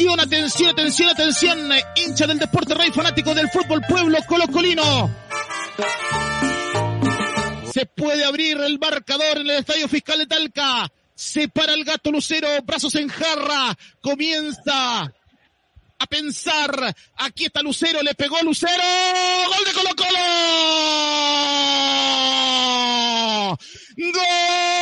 Atención, atención, atención, atención, hincha del deporte rey fanático del fútbol pueblo colocolino. Se puede abrir el marcador en el Estadio Fiscal de Talca. Se para el gato Lucero, brazos en jarra. Comienza a pensar. Aquí está Lucero, le pegó Lucero. Gol de Colo Colo. Gol.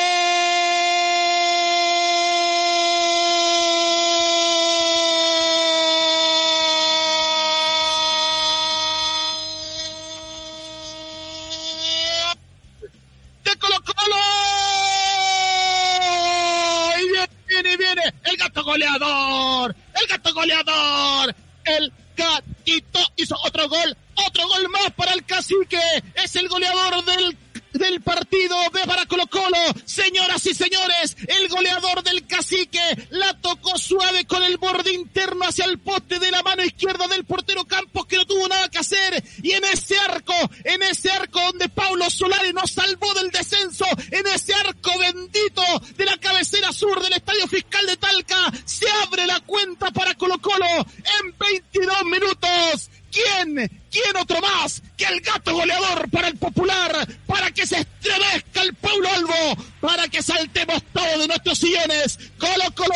Goleador, el gato goleador, el gatito hizo otro gol, otro gol más para el cacique, es el goleador del del partido de para Colo Colo. Señoras y señores, el goleador del cacique la tocó suave con el borde interno hacia el poste de la mano izquierda del portero Campos que no tuvo nada que hacer. Y en ese arco, en ese arco donde Paulo Solari nos salvó del descenso, en ese arco bendito de la cabecera sur del Estadio Fiscal de Talca, se abre la cuenta para Colo Colo en 22 minutos. ¿Quién? ¿Quién otro más que el gato goleador para el popular? Para que se estremezca el pueblo Albo, para que saltemos todos de nuestros sillones. Colo Colo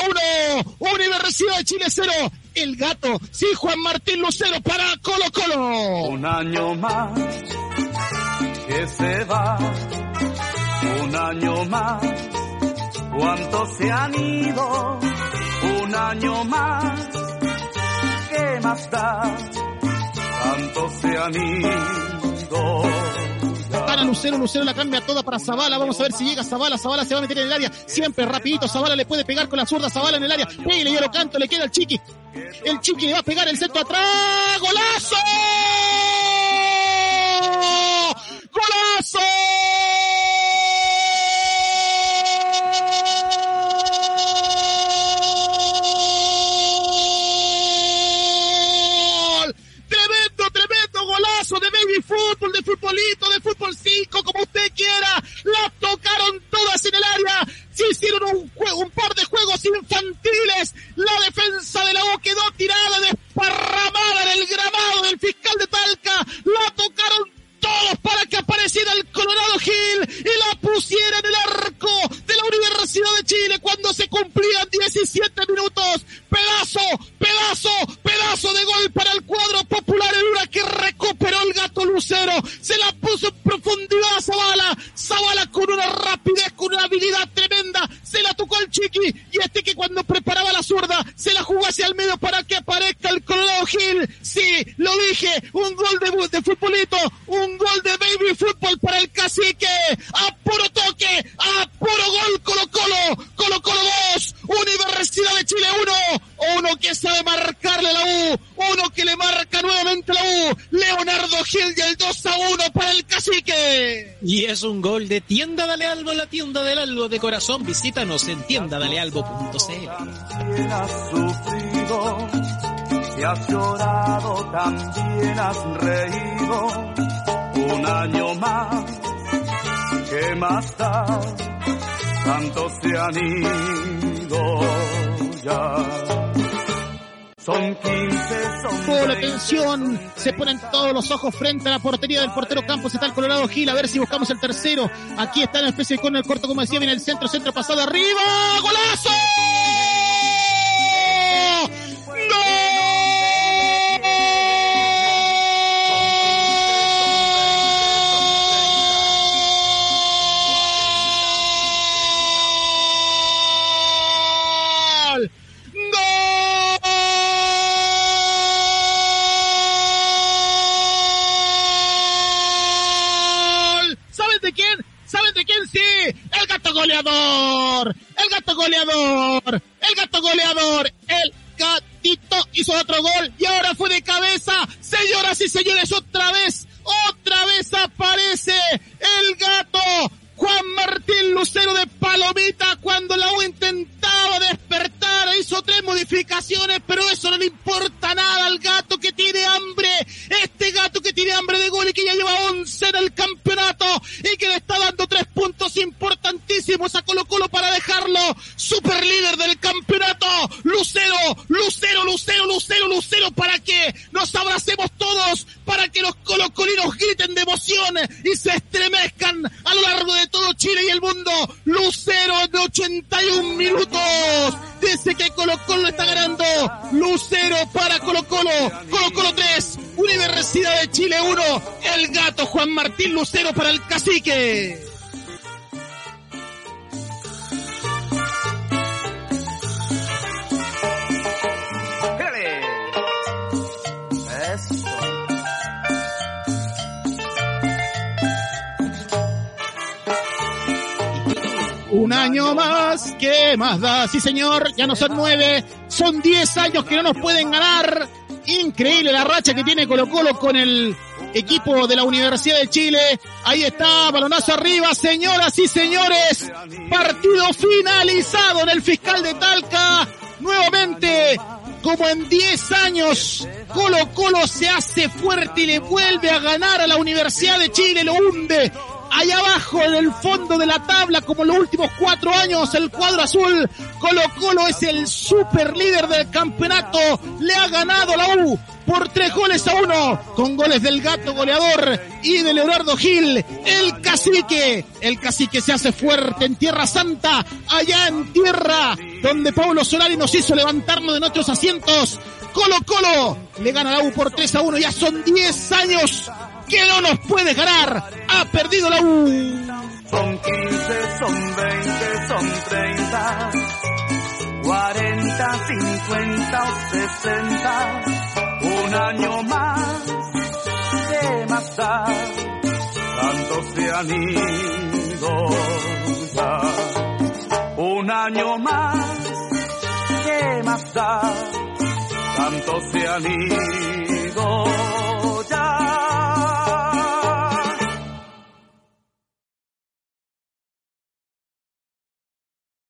1, Universidad de Chile 0. El gato, sí, Juan Martín Lucero para Colo Colo. Un año más que se va, un año más. ¿Cuántos se han ido? Un año más. ¿Qué más da? se han ido. Lucero, Lucero la cambia toda para Zavala. Vamos a ver si llega Zavala. Zavala se va a meter en el área. Siempre rapidito. Zavala le puede pegar con la zurda. Zavala en el área. Yo lo canto. Le queda el chiqui. El chiqui le va a pegar el centro atrás. ¡Golazo! Baby fútbol, de futbolito, de fútbol 5, como usted quiera. La tocaron todas en el área. Se hicieron un, juego, un par de juegos infantiles. La defensa de la U quedó tirada, desparramada en el gramado del fiscal de Talca. La tocaron todos para que apareciera el Colorado Gil y la pusiera en el arco de la Universidad de Chile cuando se cumplían 17 minutos. Pedazo, pedazo, pedazo de gol para el cuadro hacia el medio para que aparezca el Colorado Gil. Sí, lo dije, un gol de, futbolito, un gol de baby fútbol para el cacique. A puro toque, a puro gol Colo Colo. Colo Colo 2, Universidad de Chile 1. Uno que sabe marcarle la U, uno que le marca nuevamente la U. Leonardo Gil y el 2 a 1 para el cacique. Y es un gol de tienda Dale Albo, la tienda del algo de corazón. Visítanos en tiendadalealbo.cl. has sufrido, si has llorado, también has reído un año más. ¿Qué más da? Tanto se han ido ya. Son 15, son Por la atención, se ponen todos los ojos frente a la portería del portero Campos, está el Colorado Gil, a ver si buscamos el tercero. Aquí está en especie con el corto, como decía, viene el centro, centro pasado. Arriba, ¡golazo! Goleador, el gato goleador, el gato goleador, el gatito hizo otro gol y ahora fue de cabeza. Señoras y señores, otra vez, otra vez aparece el gato Juan Martín Lucero de Palomita cuando la U intentaba despertar, hizo tres modificaciones, pero eso no le importa nada al gato que tiene hambre, este gato que tiene hambre de gol y que ya lleva 11 en el campeonato y que le está dando tres puntos importantísimos a Colo Colo para dejarlo super líder del campeonato. Lucero, Lucero, Lucero Lucero para que nos abracemos todos, para que los colocolinos griten de emoción y se estremezcan a lo largo de todo Chile y el mundo. Lucero de 81 minutos. Dice que Colo Colo está ganando. Lucero para Colo Colo. Colo Colo 3. Universidad de Chile 1. El gato Juan Martín Lucero para el cacique. Un año más, ¿qué más da? Sí, señor, ya no son nueve, son diez años que no nos pueden ganar. Increíble la racha que tiene Colo Colo con el equipo de la Universidad de Chile. Ahí está, balonazo arriba, señoras y señores. Partido finalizado en el fiscal de Talca. Nuevamente, como en 10 años, Colo Colo se hace fuerte y le vuelve a ganar a la Universidad de Chile, lo hunde allá abajo en el fondo de la tabla como los últimos cuatro años el cuadro azul Colo Colo es el super líder del campeonato. Le ha ganado la U por tres goles a uno con goles del gato goleador y de Leonardo Gil el cacique. El cacique se hace fuerte en Tierra Santa allá en tierra donde Pablo Solari nos hizo levantarnos de nuestros asientos. Colo Colo le gana la U por 3 a 1 ya son 10 años que no nos puede ganar. Ha perdido la U. Son 15, son 20, son 30, 40, 50 o 60. Un año más de matar. Tantos se han ido Un año más de matar. Tantos se han ido